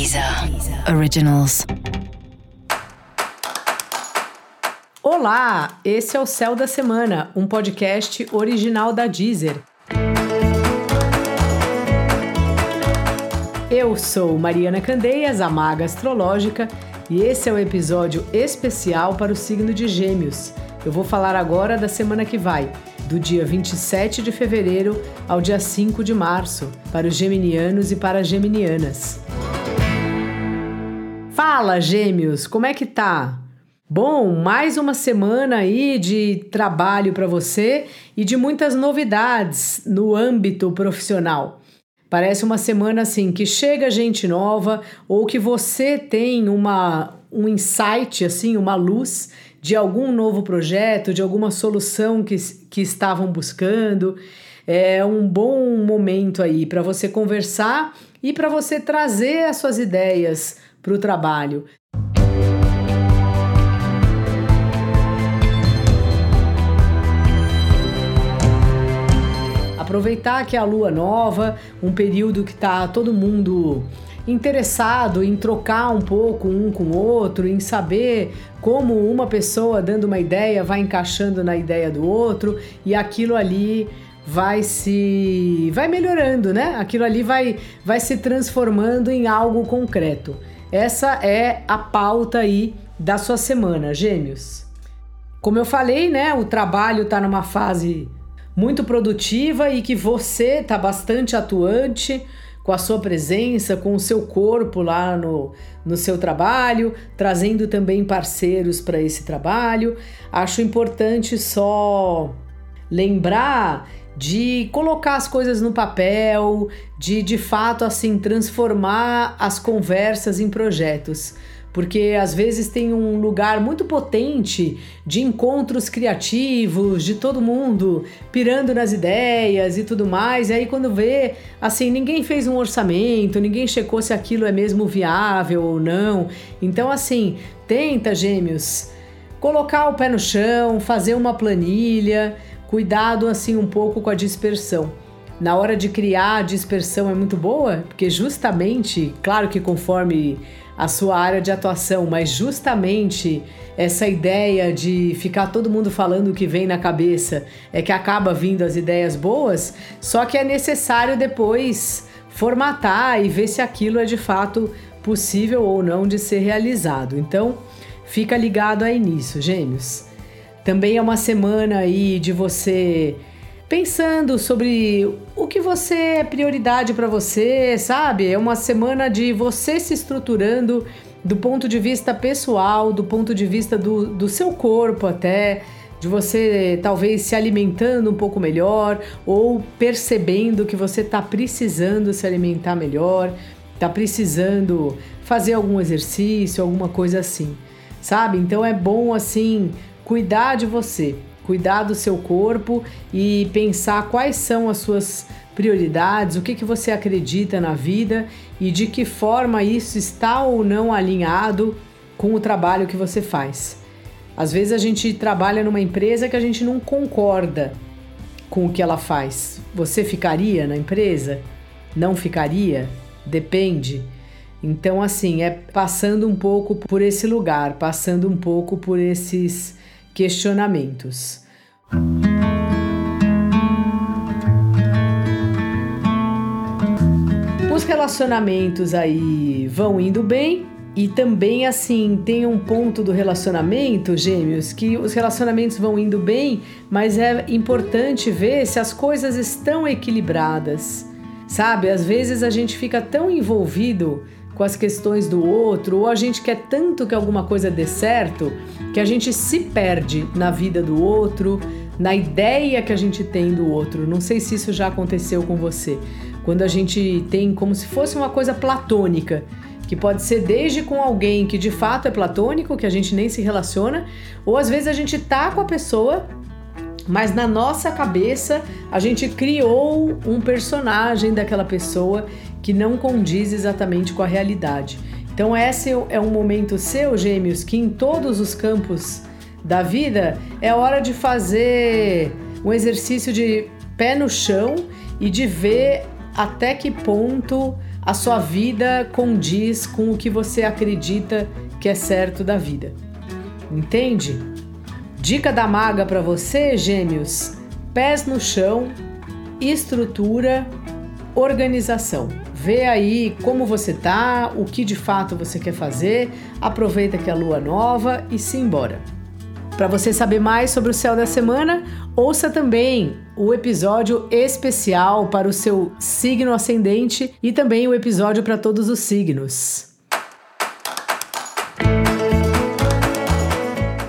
Deezer Originals. Olá, esse é o Céu da Semana, um podcast original da Deezer. Eu sou Mariana Candeias, a maga astrológica, e esse é o um episódio especial para o signo de Gêmeos. Eu vou falar agora da semana que vai, do dia 27 de fevereiro ao dia 5 de março, para os geminianos e para as geminianas. Fala, Gêmeos, como é que tá? Bom, mais uma semana aí de trabalho para você e de muitas novidades no âmbito profissional. Parece uma semana assim que chega gente nova ou que você tem uma um insight assim, uma luz de algum novo projeto, de alguma solução que, que estavam buscando. É um bom momento aí para você conversar e para você trazer as suas ideias para o trabalho. Aproveitar que é a lua nova, um período que está todo mundo interessado em trocar um pouco um com o outro, em saber como uma pessoa dando uma ideia vai encaixando na ideia do outro e aquilo ali vai se vai melhorando, né? Aquilo ali vai vai se transformando em algo concreto. Essa é a pauta aí da sua semana, Gêmeos. Como eu falei, né, o trabalho está numa fase muito produtiva e que você está bastante atuante com a sua presença, com o seu corpo lá no, no seu trabalho, trazendo também parceiros para esse trabalho. Acho importante só lembrar de colocar as coisas no papel, de de fato assim transformar as conversas em projetos porque às vezes tem um lugar muito potente de encontros criativos, de todo mundo pirando nas ideias e tudo mais. E aí quando vê, assim, ninguém fez um orçamento, ninguém checou se aquilo é mesmo viável ou não. Então assim, tenta, gêmeos, colocar o pé no chão, fazer uma planilha, cuidado assim um pouco com a dispersão na hora de criar a dispersão é muito boa, porque justamente, claro que conforme a sua área de atuação, mas justamente essa ideia de ficar todo mundo falando o que vem na cabeça é que acaba vindo as ideias boas, só que é necessário depois formatar e ver se aquilo é de fato possível ou não de ser realizado. Então, fica ligado aí nisso, gêmeos. Também é uma semana aí de você pensando sobre o que você é prioridade para você, sabe? É uma semana de você se estruturando do ponto de vista pessoal, do ponto de vista do, do seu corpo até, de você talvez se alimentando um pouco melhor ou percebendo que você está precisando se alimentar melhor, está precisando fazer algum exercício, alguma coisa assim, sabe? Então é bom assim cuidar de você cuidar do seu corpo e pensar quais são as suas prioridades, o que, que você acredita na vida e de que forma isso está ou não alinhado com o trabalho que você faz. Às vezes a gente trabalha numa empresa que a gente não concorda com o que ela faz. Você ficaria na empresa? Não ficaria? Depende. Então, assim, é passando um pouco por esse lugar, passando um pouco por esses questionamentos. Os relacionamentos aí vão indo bem, e também, assim, tem um ponto do relacionamento, gêmeos, que os relacionamentos vão indo bem, mas é importante ver se as coisas estão equilibradas. Sabe? Às vezes a gente fica tão envolvido com as questões do outro, ou a gente quer tanto que alguma coisa dê certo, que a gente se perde na vida do outro, na ideia que a gente tem do outro. Não sei se isso já aconteceu com você. Quando a gente tem como se fosse uma coisa platônica, que pode ser desde com alguém que de fato é platônico, que a gente nem se relaciona, ou às vezes a gente tá com a pessoa mas na nossa cabeça a gente criou um personagem daquela pessoa que não condiz exatamente com a realidade. Então, esse é um momento seu, gêmeos, que em todos os campos da vida é hora de fazer um exercício de pé no chão e de ver até que ponto a sua vida condiz com o que você acredita que é certo da vida. Entende? Dica da maga para você, gêmeos: pés no chão, estrutura, organização. Vê aí como você tá, o que de fato você quer fazer, aproveita que é a lua nova e se embora. Para você saber mais sobre o céu da semana, ouça também o episódio especial para o seu signo ascendente e também o episódio para todos os signos.